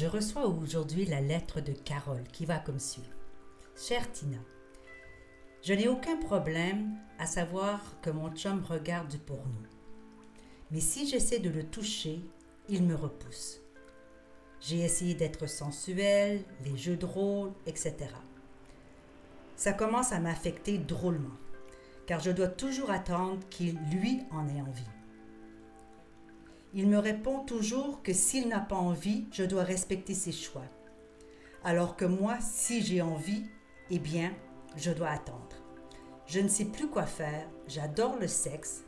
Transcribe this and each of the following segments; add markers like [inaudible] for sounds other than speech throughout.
Je reçois aujourd'hui la lettre de Carole qui va comme suit. Chère Tina, je n'ai aucun problème à savoir que mon chum regarde du porno. Mais si j'essaie de le toucher, il me repousse. J'ai essayé d'être sensuelle, les jeux de rôle, etc. Ça commence à m'affecter drôlement, car je dois toujours attendre qu'il, lui, en ait envie. Il me répond toujours que s'il n'a pas envie, je dois respecter ses choix. Alors que moi, si j'ai envie, eh bien, je dois attendre. Je ne sais plus quoi faire, j'adore le sexe,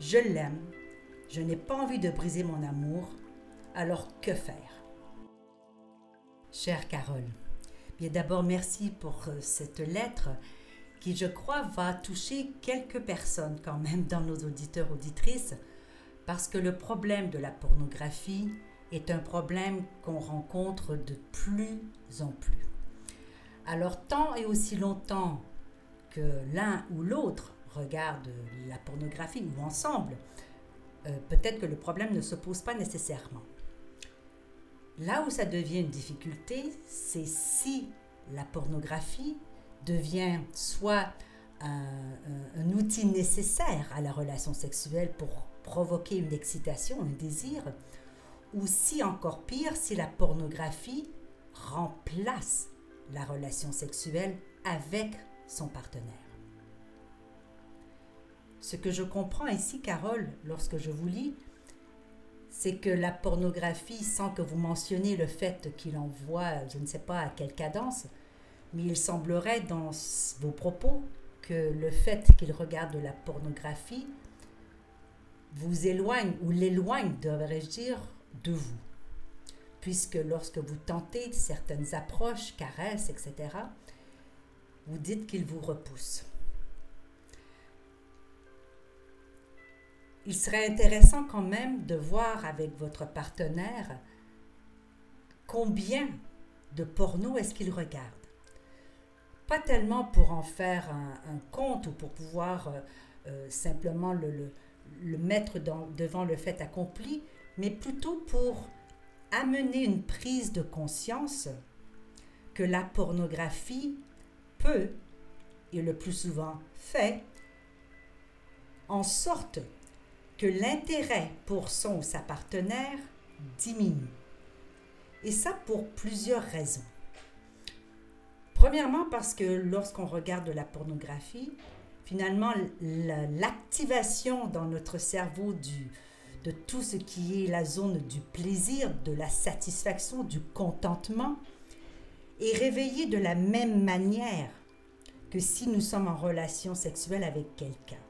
je l'aime, je n'ai pas envie de briser mon amour, alors que faire? Chère Carole, bien d'abord merci pour euh, cette lettre qui, je crois, va toucher quelques personnes quand même dans nos auditeurs auditrices parce que le problème de la pornographie est un problème qu'on rencontre de plus en plus. Alors tant et aussi longtemps que l'un ou l'autre regarde la pornographie ou ensemble, euh, peut-être que le problème ne se pose pas nécessairement. Là où ça devient une difficulté, c'est si la pornographie devient soit un, outil nécessaire à la relation sexuelle pour provoquer une excitation, un désir, ou si encore pire, si la pornographie remplace la relation sexuelle avec son partenaire. Ce que je comprends ici, Carole, lorsque je vous lis, c'est que la pornographie, sans que vous mentionniez le fait qu'il envoie, je ne sais pas à quelle cadence, mais il semblerait dans vos propos que le fait qu'il regarde de la pornographie vous éloigne ou l'éloigne, devrais-je dire, de vous. Puisque lorsque vous tentez certaines approches, caresses, etc., vous dites qu'il vous repousse. Il serait intéressant quand même de voir avec votre partenaire combien de porno est-ce qu'il regarde. Pas tellement pour en faire un, compte ou pour pouvoir euh, euh, simplement le, le mettre devant le fait accompli, mais plutôt pour amener une prise de conscience que la pornographie peut, et le plus souvent fait, en sorte que l'intérêt pour son ou sa partenaire diminue. Et ça pour plusieurs raisons. Premièrement parce que lorsqu'on regarde de la pornographie, finalement l'activation dans notre cerveau du, de tout ce qui est la zone du plaisir, de la satisfaction, du contentement, est réveillée de la même manière que si nous sommes en relation sexuelle avec quelqu'un.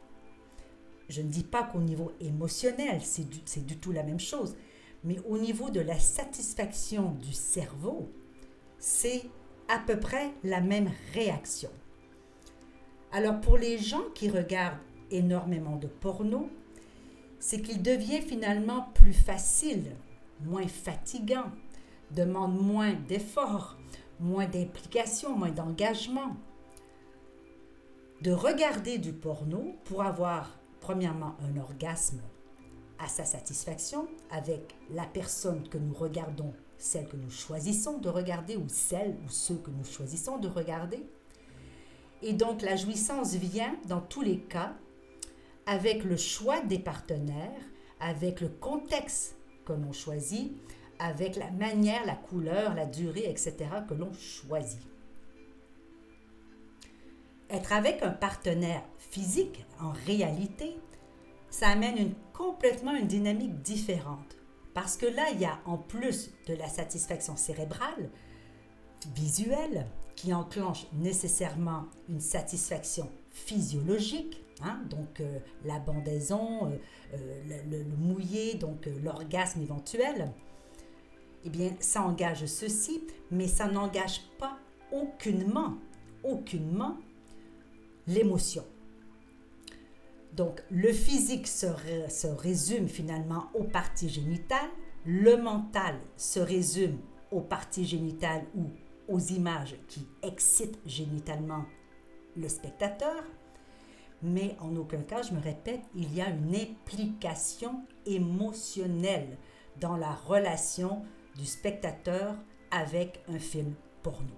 Je ne dis pas qu'au niveau émotionnel, c'est du, du tout la même chose, mais au niveau de la satisfaction du cerveau, c'est à peu près la même réaction. Alors pour les gens qui regardent énormément de porno, c'est qu'il devient finalement plus facile, moins fatigant, demande moins d'efforts, moins d'implication, moins d'engagement. De regarder du porno pour avoir premièrement un orgasme à sa satisfaction avec la personne que nous regardons, celle que nous choisissons de regarder ou celle ou ceux que nous choisissons de regarder et donc la jouissance vient dans tous les cas avec le choix des partenaires, avec le contexte que l'on choisit, avec la manière, la couleur, la durée, etc. que l'on choisit. Être avec un partenaire physique, en réalité, ça amène une, complètement une dynamique différente. Parce que là, il y a en plus de la satisfaction cérébrale, visuelle, qui enclenche nécessairement une satisfaction physiologique, hein, donc euh, la bandaison, euh, euh, le, mouillé, donc l'orgasme éventuel. eh bien, ça engage ceci, mais ça n'engage pas aucunement, aucunement l'émotion. Donc, le physique se, se, résume finalement aux parties génitales, le mental se résume aux parties génitales ou aux images qui excitent génitalement le spectateur, mais en aucun cas, je me répète, il y a une implication émotionnelle dans la relation du spectateur avec un film porno.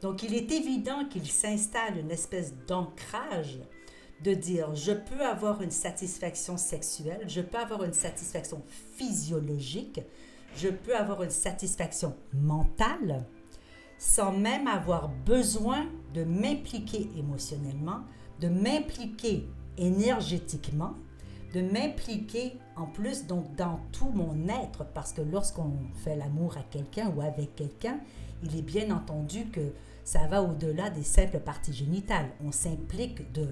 Donc il est évident qu'il s'installe une espèce d'ancrage de dire je peux avoir une satisfaction sexuelle, je peux avoir une satisfaction physiologique, je peux avoir une satisfaction mentale sans même avoir besoin de m'impliquer émotionnellement, de m'impliquer énergétiquement, de m'impliquer en plus donc dans tout mon être parce que lorsqu'on fait l'amour à quelqu'un ou avec quelqu'un, il est bien entendu que ça va au-delà des simples parties génitales. On s'implique de,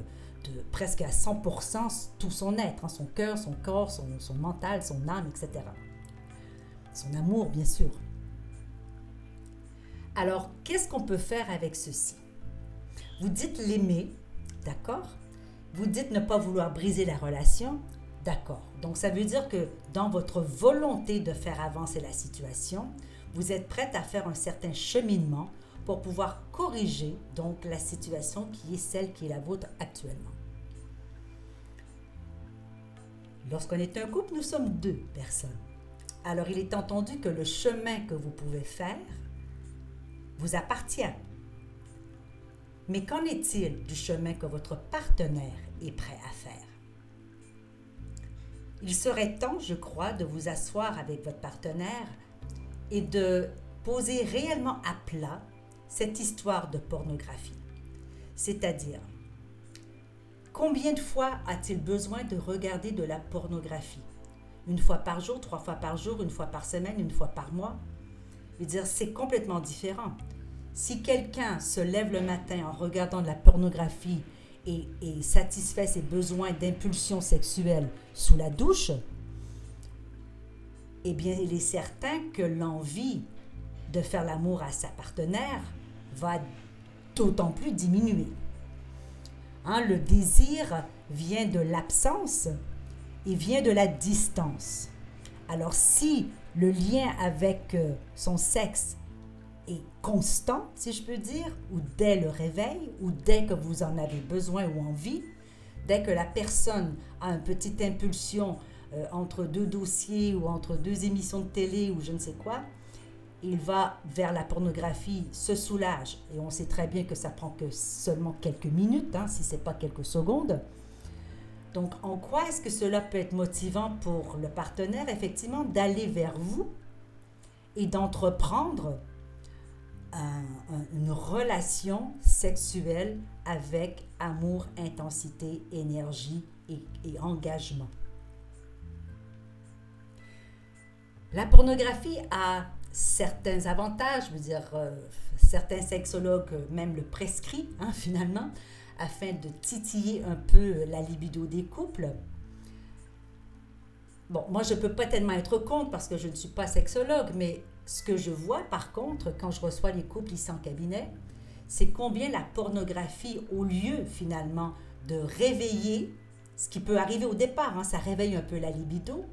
presque à 100% tout son être, hein, son cœur, son corps, son mental, son âme, etc. Son amour, bien sûr. Alors, qu'est-ce qu'on peut faire avec ceci? Vous dites l'aimer, d'accord? Vous dites ne pas vouloir briser la relation, d'accord? Donc, ça veut dire que dans votre volonté de faire avancer la situation, vous êtes prête à faire un certain cheminement pour pouvoir corriger donc la situation qui est celle qui est la vôtre actuellement. Lorsqu'on est un couple, nous sommes deux personnes. Alors il est entendu que le chemin que vous pouvez faire vous appartient. Mais qu'en est-il du chemin que votre partenaire est prêt à faire? Il serait temps, je crois, de vous asseoir avec votre partenaire et de poser réellement à plat cette histoire de pornographie. C'est-à-dire, combien de fois a-t-il besoin de regarder de la pornographie? Une fois par jour, trois fois par jour, une fois par semaine, une fois par mois? Je dire, c'est complètement différent. Si quelqu'un se lève le matin en regardant de la pornographie et, satisfait ses besoins d'impulsion sexuelle sous la douche, eh bien, il est certain que l'envie de faire l'amour à sa partenaire va d'autant plus diminuer. Hein, le désir vient de l'absence et vient de la distance. Alors si le lien avec euh, son sexe constant, si je peux dire, ou dès le réveil, ou dès que vous en avez besoin ou envie, dès que la personne a une petite impulsion euh, entre deux dossiers ou entre deux émissions de télé ou je ne sais quoi, il va vers la pornographie, se soulage, et on sait très bien que ça prend que seulement quelques minutes, hein, si ce n'est pas quelques secondes. Donc, en quoi est-ce que cela peut être motivant pour le partenaire, effectivement, d'aller vers vous et d'entreprendre une relation sexuelle avec amour, intensité, énergie et, engagement. La pornographie a certains avantages, je veux dire, euh, certains sexologues même le prescrivent hein, [laughs] finalement, afin de titiller un peu la libido des couples. Bon, moi je ne peux pas tellement être contre parce que je ne suis pas sexologue, mais ce que je vois par contre quand je reçois les couples ici en cabinet, c'est combien la pornographie, au lieu finalement de réveiller, ce qui peut arriver au départ, hein, ça réveille un peu la libido,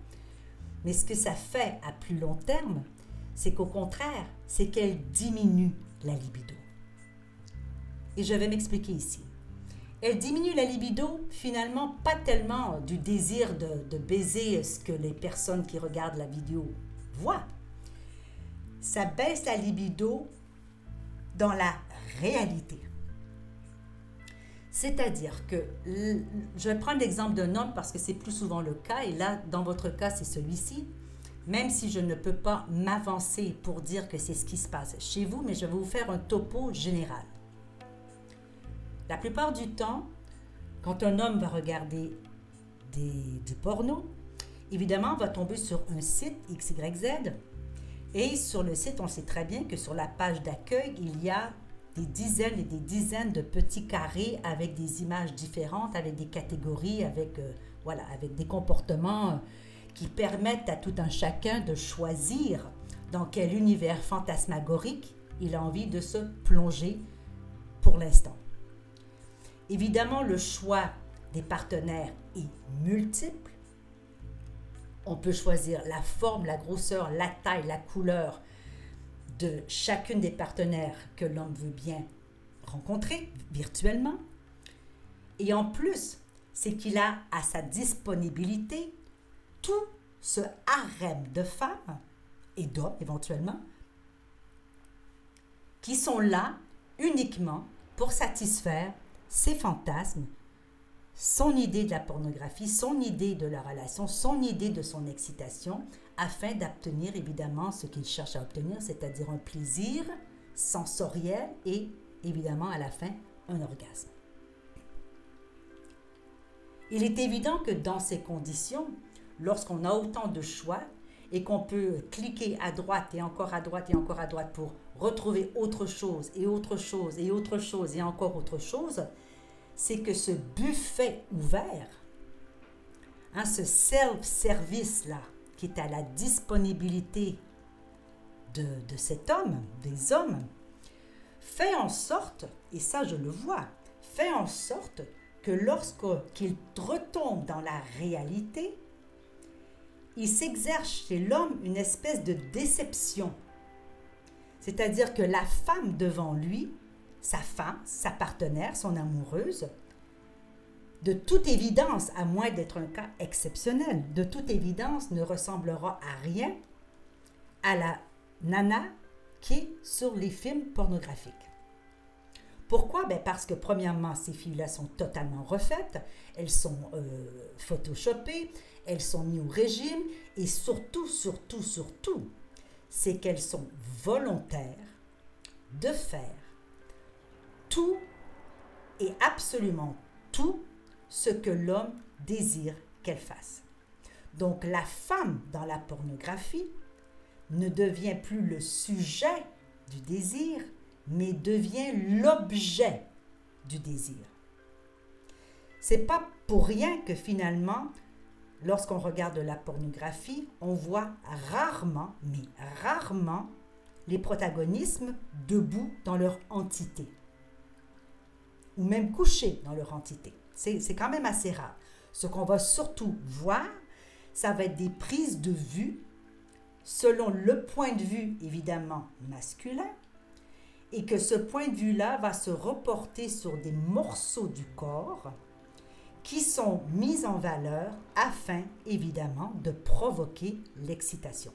mais ce que ça fait à plus long terme, c'est qu'au contraire, c'est qu'elle diminue la libido. Et je vais m'expliquer ici. Elle diminue la libido, finalement, pas tellement du désir de baiser ce que les personnes qui regardent la vidéo voient, ça baisse la libido dans la réalité. C'est-à-dire que, je prendre l'exemple d'un homme parce que c'est plus souvent le cas, et là, dans votre cas, c'est celui-ci, même si je ne peux pas m'avancer pour dire que c'est ce qui se passe chez vous, mais je vais vous faire un topo général. La plupart du temps, quand un homme va regarder du porno, évidemment, va tomber sur un site XYZ et sur le site, on sait très bien que sur la page d'accueil, il y a des dizaines et des dizaines de petits carrés avec des images différentes, avec des catégories, avec, euh, voilà, avec des comportements qui permettent à tout un chacun de choisir dans quel univers fantasmagorique il a envie de se plonger pour l'instant. Évidemment, le choix des partenaires est multiple. On peut choisir la forme, la grosseur, la taille, la couleur de chacune des partenaires que l'homme veut bien rencontrer virtuellement. Et en plus, c'est qu'il a à sa disponibilité tout ce harem de femmes et d'hommes éventuellement qui sont là uniquement pour satisfaire ses fantasmes, son idée de la pornographie, son idée de la relation, son idée de son excitation, afin d'obtenir évidemment ce qu'il cherche à obtenir, c'est-à-dire un plaisir sensoriel et évidemment à la fin un orgasme. Il est évident que dans ces conditions, lorsqu'on a autant de choix et qu'on peut cliquer à droite et encore à droite et encore à droite pour retrouver autre chose et autre chose et autre chose et encore autre chose, c'est que ce buffet ouvert, hein, ce self-service-là, qui est à la disponibilité de, de cet homme, des hommes, fait en sorte, et ça je le vois, fait en sorte que lorsqu'il retombe dans la réalité, il s'exerce chez l'homme une espèce de déception. C'est-à-dire que la femme devant lui, sa femme, sa partenaire, son amoureuse, de toute évidence, à moins d'être un cas exceptionnel, de toute évidence ne ressemblera à rien à la nana qui est sur les films pornographiques. Pourquoi? Ben Parce que premièrement, ces filles-là sont totalement refaites, elles sont euh, photoshopées, elles sont mises au régime. Et surtout, surtout, surtout, c'est qu'elles sont volontaires de faire tout et absolument tout ce que l'homme désire qu'elle fasse. Donc la femme dans la pornographie ne devient plus le sujet du désir, mais devient l'objet du désir. C'est pas pour rien que finalement, lorsqu'on regarde la pornographie, on voit rarement, mais rarement, les protagonismes debout dans leur entité, ou même couchés dans leur entité. C'est quand même assez rare. Ce qu'on va surtout voir, ça va être des prises de vue selon le point de vue évidemment masculin, et que ce point de vue-là va se reporter sur des morceaux du corps qui sont mis en valeur afin évidemment de provoquer l'excitation.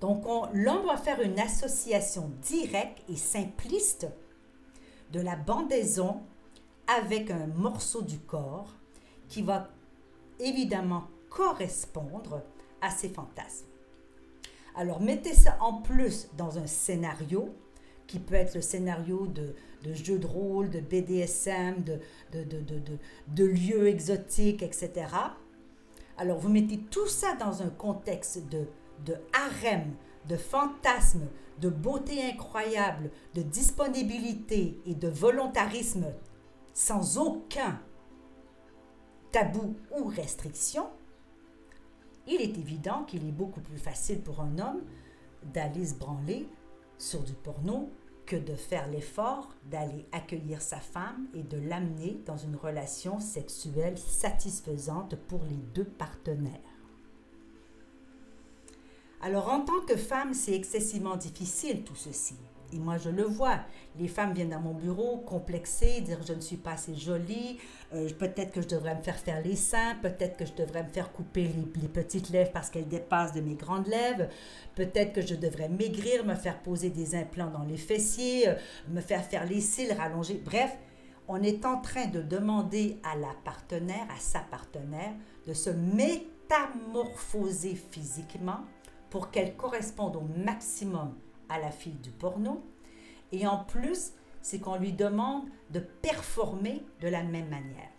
Donc l'on doit faire une association directe et simpliste de la bandaison avec un morceau du corps qui va évidemment correspondre à ces fantasmes. Alors mettez ça en plus dans un scénario qui peut être le scénario de, de jeux de rôle, de BDSM, de, de, de, de lieux exotiques, etc. Alors vous mettez tout ça dans un contexte de, de harem, de fantasme, de beauté incroyable, de disponibilité et de volontarisme sans aucun tabou ou restriction, il est évident qu'il est beaucoup plus facile pour un homme d'aller se branler sur du porno que de faire l'effort d'aller accueillir sa femme et de l'amener dans une relation sexuelle satisfaisante pour les deux partenaires. Alors en tant que femme, c'est excessivement difficile tout ceci. Et moi, je le vois. Les femmes viennent dans mon bureau complexées, dire je ne suis pas assez jolie, euh, peut-être que je devrais me faire faire les seins, peut-être que je devrais me faire couper les, petites lèvres parce qu'elles dépassent de mes grandes lèvres, peut-être que je devrais maigrir, me faire poser des implants dans les fessiers, euh, me faire faire les cils, rallonger. Bref, on est en train de demander à la partenaire, à sa partenaire, de se métamorphoser physiquement pour qu'elle corresponde au maximum à la fille du porno. Et en plus, c'est qu'on lui demande de performer de la même manière.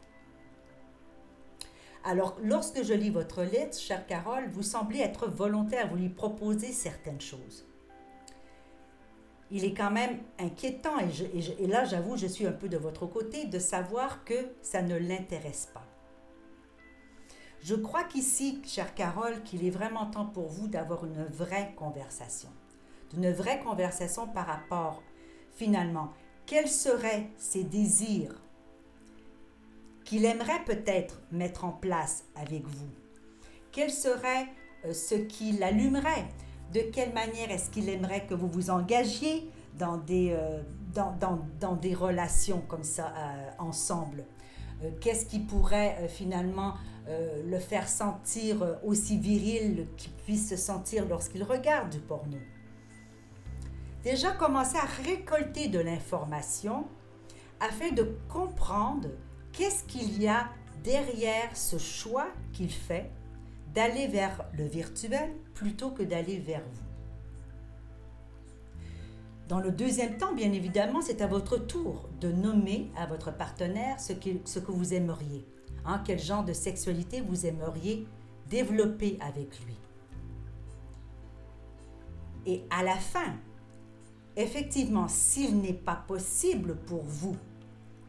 Alors, lorsque je lis votre lettre, chère Carole, vous semblez être volontaire, vous lui proposez certaines choses. Il est quand même inquiétant, et, et là j'avoue, je suis un peu de votre côté, de savoir que ça ne l'intéresse pas. Je crois qu'ici, chère Carole, qu'il est vraiment temps pour vous d'avoir une vraie conversation. Une vraie conversation par rapport, finalement, quels seraient ses désirs qu'il aimerait peut-être mettre en place avec vous? Quel serait euh, ce qui l'allumerait? De quelle manière est-ce qu'il aimerait que vous vous engagiez dans des, euh, relations comme ça euh, ensemble? Qu'est-ce qui pourrait finalement le faire sentir aussi viril qu'il puisse se sentir lorsqu'il regarde du porno? Déjà commencer à récolter de l'information afin de comprendre qu'est-ce qu'il y a derrière ce choix qu'il fait d'aller vers le virtuel plutôt que d'aller vers vous. Dans le deuxième temps, bien évidemment, c'est à votre tour de nommer à votre partenaire ce, ce que vous aimeriez. Hein, quel genre de sexualité vous aimeriez développer avec lui. Et à la fin, effectivement, s'il n'est pas possible pour vous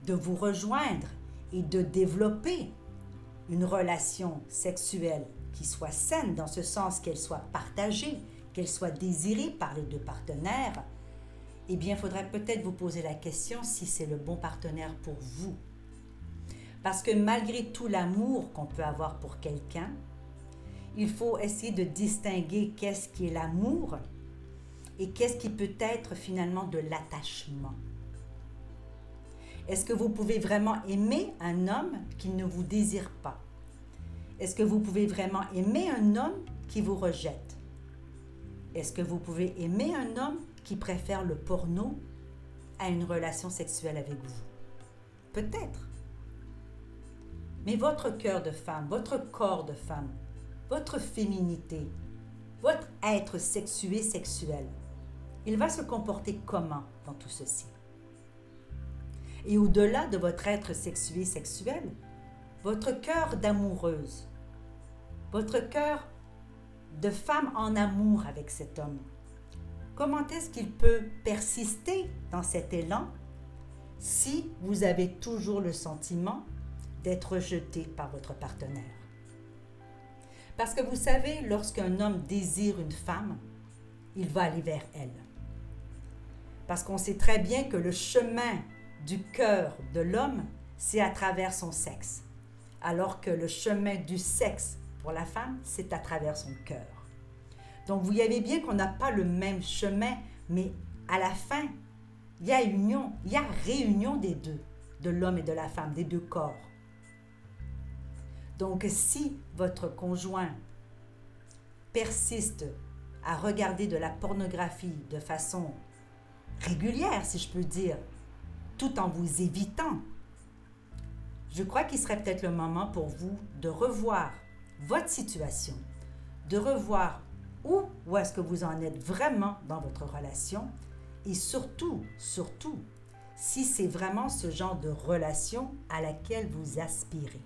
de vous rejoindre et de développer une relation sexuelle qui soit saine dans ce sens qu'elle soit partagée, qu'elle soit désirée par les deux partenaires, eh bien, il faudrait peut-être vous poser la question si c'est le bon partenaire pour vous. Parce que malgré tout l'amour qu'on peut avoir pour quelqu'un, il faut essayer de distinguer qu'est-ce qui est l'amour et qu'est-ce qui peut être finalement de l'attachement. Est-ce que vous pouvez vraiment aimer un homme qui ne vous désire pas? Est-ce que vous pouvez vraiment aimer un homme qui vous rejette? Est-ce que vous pouvez aimer un homme qui préfère le porno à une relation sexuelle avec vous? Peut-être. Mais votre cœur de femme, votre corps de femme, votre féminité, votre être sexué sexuel, il va se comporter comment dans tout ceci? et au-delà de votre être sexué sexuel, votre cœur d'amoureuse, votre cœur de femme en amour avec cet homme. Comment est-ce qu'il peut persister dans cet élan si vous avez toujours le sentiment d'être rejeté par votre partenaire? Parce que vous savez, lorsqu'un homme désire une femme, il va aller vers elle. Parce qu'on sait très bien que le chemin du cœur de l'homme, c'est à travers son sexe, alors que le chemin du sexe pour la femme, c'est à travers son cœur. Donc vous voyez bien qu'on n'a pas le même chemin, mais à la fin, il y a union, il y a réunion des deux, de l'homme et de la femme, des deux corps. Donc si votre conjoint persiste à regarder de la pornographie de façon régulière, si je peux dire, tout en vous évitant. Je crois qu'il serait peut-être le moment pour vous de revoir votre situation, de revoir où, où est-ce que vous en êtes vraiment dans votre relation? Et surtout, surtout, si c'est vraiment ce genre de relation à laquelle vous aspirez.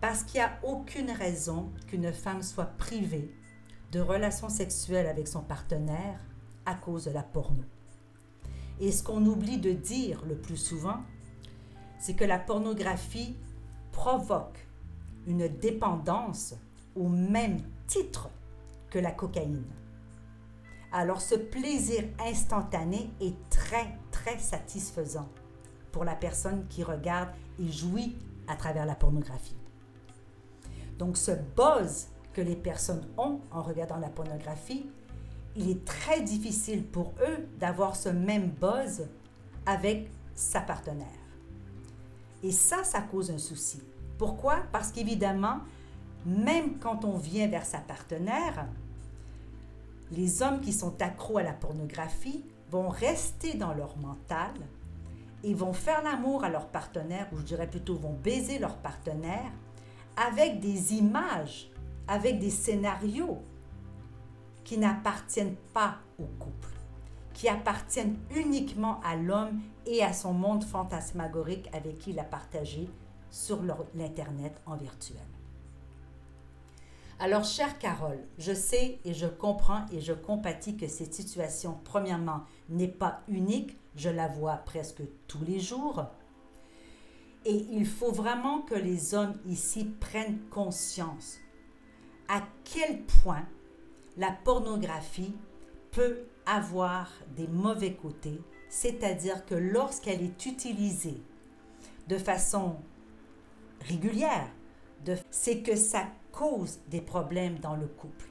Parce qu'il n'y a aucune raison qu'une femme soit privée de relations sexuelles avec son partenaire à cause de la porno. Et ce qu'on oublie de dire le plus souvent, c'est que la pornographie provoque une dépendance au même titre que la cocaïne. Alors ce plaisir instantané est très, très satisfaisant pour la personne qui regarde et jouit à travers la pornographie. Donc ce buzz que les personnes ont en regardant la pornographie il est très difficile pour eux d'avoir ce même buzz avec sa partenaire. Et ça, ça cause un souci. Pourquoi? Parce qu'évidemment, même quand on vient vers sa partenaire, les hommes qui sont accros à la pornographie vont rester dans leur mental et vont faire l'amour à leur partenaire, ou je dirais plutôt vont baiser leur partenaire avec des images, avec des scénarios qui n'appartiennent pas au couple, qui appartiennent uniquement à l'homme et à son monde fantasmagorique avec qui il a partagé sur l'Internet en virtuel. Alors, chère Carole, je sais et je comprends et je compatis que cette situation, premièrement, n'est pas unique, je la vois presque tous les jours. Et il faut vraiment que les hommes ici prennent conscience à quel point la pornographie peut avoir des mauvais côtés, c'est-à-dire que lorsqu'elle est utilisée de façon régulière, c'est que ça cause des problèmes dans le couple.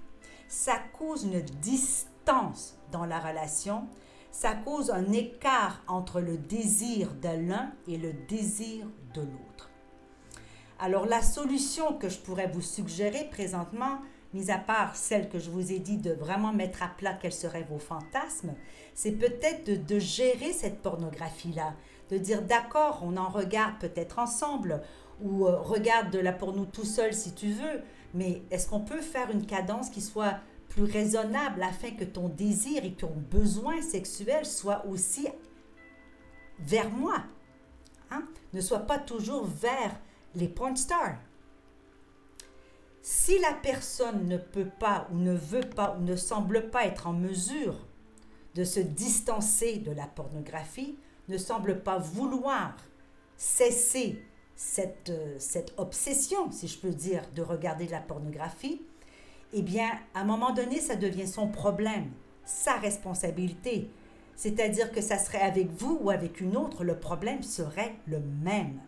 Ça cause une distance dans la relation. Ça cause un écart entre le désir de l'un et le désir de l'autre. Alors la solution que je pourrais vous suggérer présentement, mis à part celle que je vous ai dit de vraiment mettre à plat quels seraient vos fantasmes, c'est peut-être de, de, gérer cette pornographie-là, de dire d'accord, on en regarde peut-être ensemble, ou euh, regarde de la nous tout seul si tu veux, mais est-ce qu'on peut faire une cadence qui soit plus raisonnable afin que ton désir et ton besoin sexuel soient aussi vers moi, hein? ne soit pas toujours vers les porn stars. Si la personne ne peut pas ou ne veut pas ou ne semble pas être en mesure de se distancer de la pornographie, ne semble pas vouloir cesser cette, euh, cette obsession, si je peux dire, de regarder de la pornographie, eh bien, à un moment donné, ça devient son problème, sa responsabilité. C'est-à-dire que ça serait avec vous ou avec une autre, le problème serait le même.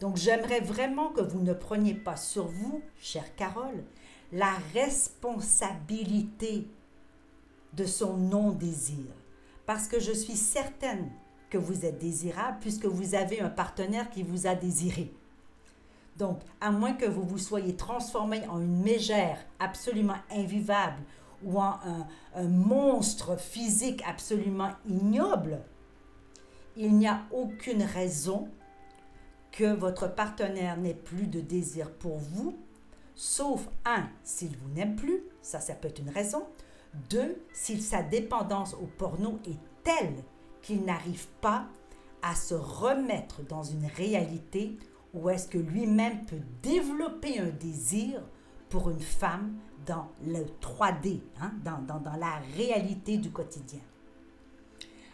Donc, j'aimerais vraiment que vous ne preniez pas sur vous, chère Carole, la responsabilité de son non-désir. Parce que je suis certaine que vous êtes désirable puisque vous avez un partenaire qui vous a désiré. Donc, à moins que vous vous soyez transformé en une mégère absolument invivable ou en un, monstre physique absolument ignoble, il n'y a aucune raison que votre partenaire n'ait plus de désir pour vous, sauf un, s'il vous n'aime plus, ça, ça peut être une raison. Deux, si sa dépendance au porno est telle qu'il n'arrive pas à se remettre dans une réalité où est-ce que lui-même peut développer un désir pour une femme dans le 3D, hein, dans, dans, dans, la réalité du quotidien.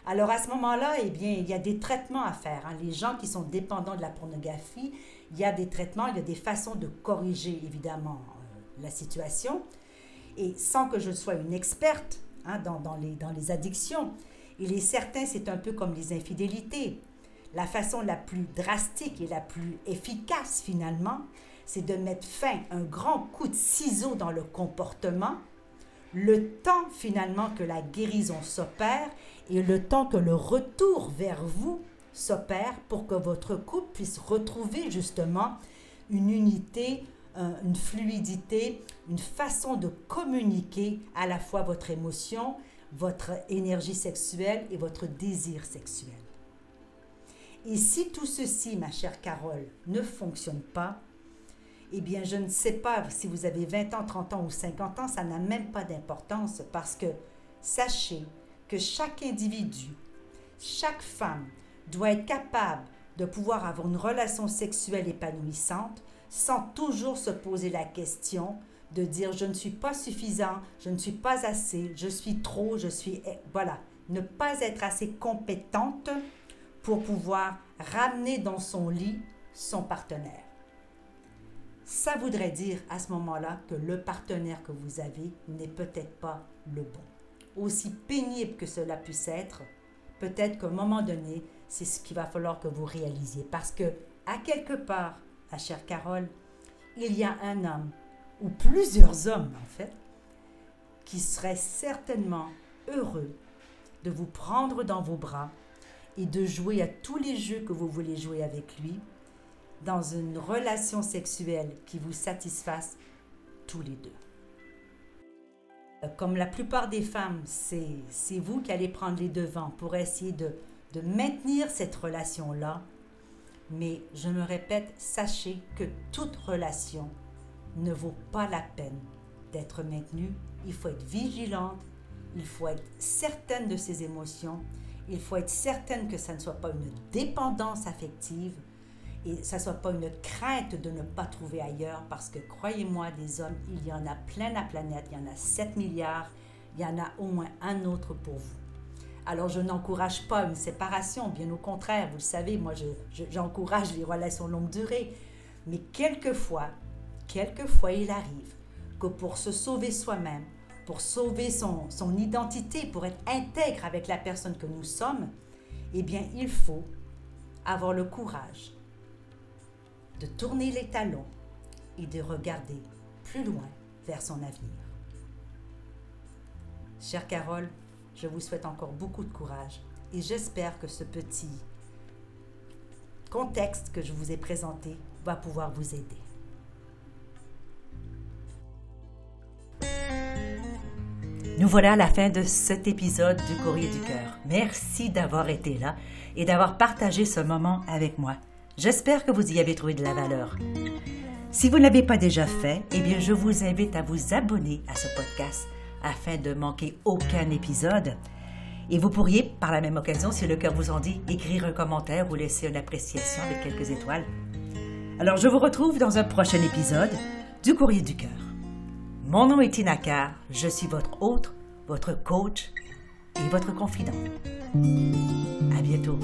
Alors à ce moment-là, eh bien, il y a des traitements à faire. Hein. Les gens qui sont dépendants de la pornographie, il y a des traitements, il y a des façons de corriger évidemment euh, la situation. Et sans que je sois une experte hein, dans, dans, les, dans les addictions, il est certain, c'est un peu comme les infidélités. La façon la plus drastique et la plus efficace finalement, c'est de mettre fin, un grand coup de ciseau dans le comportement, le temps finalement que la guérison s'opère et le temps que le retour vers vous s'opère pour que votre couple puisse retrouver justement une unité, une fluidité, une façon de communiquer à la fois votre émotion, votre énergie sexuelle et votre désir sexuel. Et si tout ceci, ma chère Carole, ne fonctionne pas, eh bien, je ne sais pas si vous avez 20 ans, 30 ans ou 50 ans, ça n'a même pas d'importance parce que sachez que chaque individu, chaque femme doit être capable de pouvoir avoir une relation sexuelle épanouissante sans toujours se poser la question de dire je ne suis pas suffisant, je ne suis pas assez, je suis trop, je suis... Eh, voilà, ne pas être assez compétente pour pouvoir ramener dans son lit son partenaire. Ça voudrait dire à ce moment-là que le partenaire que vous avez n'est peut-être pas le bon. Aussi pénible que cela puisse être, peut-être qu'à un moment donné, c'est ce qu'il va falloir que vous réalisiez. Parce que, à quelque part, ma chère Carole, il y a un homme ou plusieurs hommes en fait, qui seraient certainement heureux de vous prendre dans vos bras et de jouer à tous les jeux que vous voulez jouer avec lui dans une relation sexuelle qui vous satisfasse tous les deux. Euh, comme la plupart des femmes, c'est vous qui allez prendre les devants pour essayer de, de maintenir cette relation-là. Mais je me répète, sachez que toute relation ne vaut pas la peine d'être maintenue. Il faut être vigilante, il faut être certaine de ses émotions, il faut être certaine que ça ne soit pas une dépendance affective et ça ne soit pas une crainte de ne pas trouver ailleurs parce que croyez-moi, des hommes, il y en a plein la planète, il y en a 7 milliards, il y en a au moins un autre pour vous. Alors je n'encourage pas une séparation, bien au contraire, vous le savez, moi j'encourage les relations longue durée. Mais quelquefois, quelquefois il arrive que pour se sauver soi-même, pour sauver son, identité, pour être intègre avec la personne que nous sommes, eh bien il faut avoir le courage de tourner les talons et de regarder plus loin vers son avenir. Chère Carole, je vous souhaite encore beaucoup de courage et j'espère que ce petit contexte que je vous ai présenté va pouvoir vous aider. Nous voilà à la fin de cet épisode du Courrier du Cœur. Merci d'avoir été là et d'avoir partagé ce moment avec moi. J'espère que vous y avez trouvé de la valeur. Si vous ne l'avez pas déjà fait, eh bien, je vous invite à vous abonner à ce podcast afin de manquer aucun épisode. Et vous pourriez, par la même occasion, si le cœur vous en dit, écrire un commentaire ou laisser une appréciation avec quelques étoiles. Alors, je vous retrouve dans un prochain épisode du Courrier du Cœur. Mon nom est Tina Carr, je suis votre hôte, votre coach et votre confident. À bientôt.